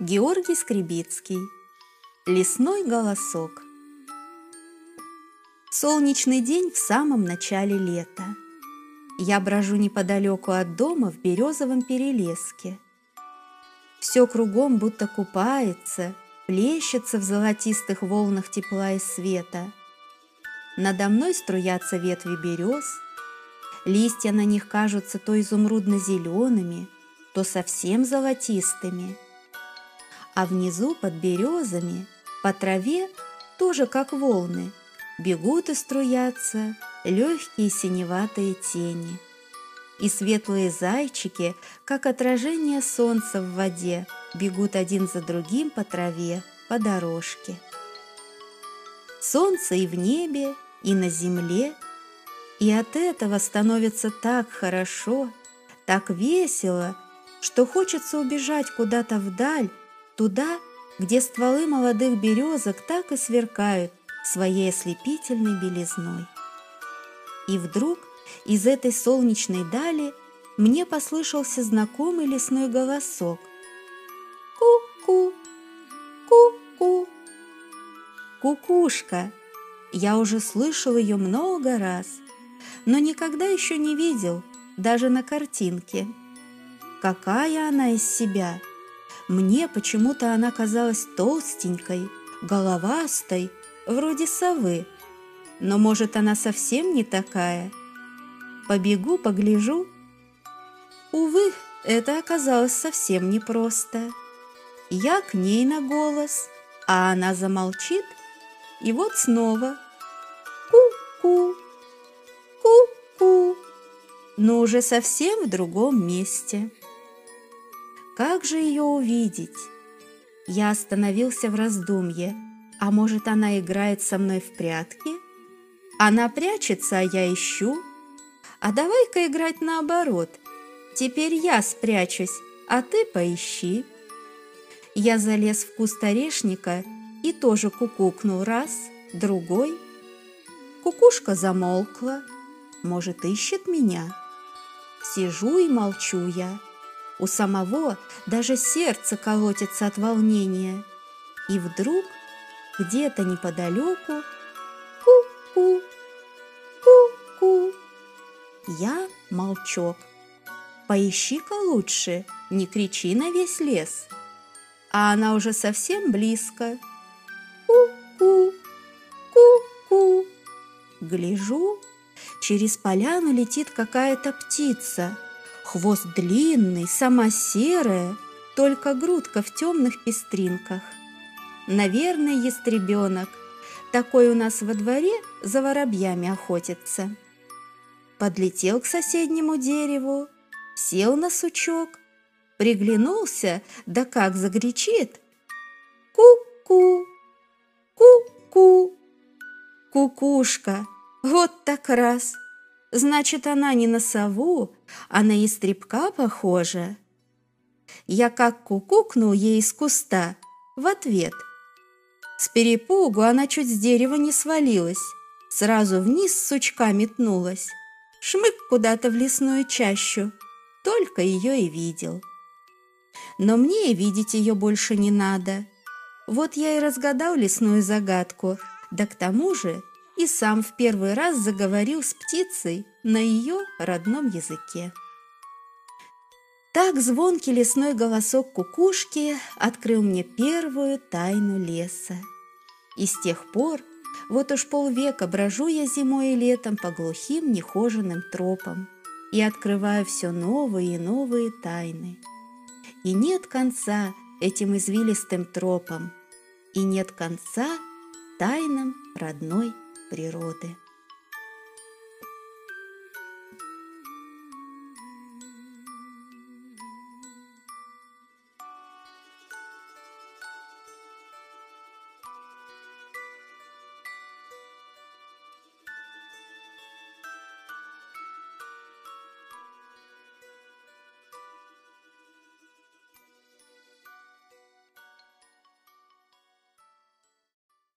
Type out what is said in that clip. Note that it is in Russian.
Георгий Скребицкий. Лесной голосок. Солнечный день в самом начале лета. Я брожу неподалеку от дома в березовом перелеске. Все кругом будто купается, плещется в золотистых волнах тепла и света. Надо мной струятся ветви берез, листья на них кажутся то изумрудно-зелеными, то совсем золотистыми. А внизу под березами, по траве, тоже как волны, бегут и струятся легкие синеватые тени. И светлые зайчики, как отражение солнца в воде, бегут один за другим по траве, по дорожке. Солнце и в небе, и на земле, и от этого становится так хорошо, так весело, что хочется убежать куда-то вдаль, туда, где стволы молодых березок так и сверкают своей ослепительной белизной. И вдруг из этой солнечной дали мне послышался знакомый лесной голосок. Ку-ку, ку-ку. Кукушка. Я уже слышал ее много раз, но никогда еще не видел, даже на картинке. Какая она из себя? Мне почему-то она казалась толстенькой, головастой, вроде совы. Но, может, она совсем не такая? Побегу, погляжу. Увы, это оказалось совсем непросто. Я к ней на голос, а она замолчит, и вот снова ку-ку, ку-ку, но уже совсем в другом месте. Как же ее увидеть? Я остановился в раздумье. А может, она играет со мной в прятки? Она прячется, а я ищу. А давай-ка играть наоборот. Теперь я спрячусь, а ты поищи. Я залез в куст орешника и тоже кукукнул раз, другой. Кукушка замолкла. Может, ищет меня? Сижу и молчу я. У самого даже сердце колотится от волнения. И вдруг где-то неподалеку ку-ку, ку-ку. Я молчок. Поищи-ка лучше, не кричи на весь лес. А она уже совсем близко. Ку-ку, ку-ку. Гляжу, через поляну летит какая-то птица – Хвост длинный, сама серая, только грудка в темных пестринках. Наверное, ястребенок. Такой у нас во дворе за воробьями охотится. Подлетел к соседнему дереву, сел на сучок, приглянулся, да как загречит. Ку-ку, ку-ку, кукушка, вот так раз — Значит, она не на сову, а на истребка похожа. Я как кукукнул ей из куста в ответ. С перепугу она чуть с дерева не свалилась, сразу вниз с сучка метнулась. Шмык куда-то в лесную чащу, только ее и видел. Но мне и видеть ее больше не надо. Вот я и разгадал лесную загадку, да к тому же и сам в первый раз заговорил с птицей на ее родном языке. Так звонкий лесной голосок кукушки открыл мне первую тайну леса. И с тех пор вот уж полвека брожу я зимой и летом по глухим нехоженным тропам и открываю все новые и новые тайны. И нет конца этим извилистым тропам, и нет конца тайнам родной природы.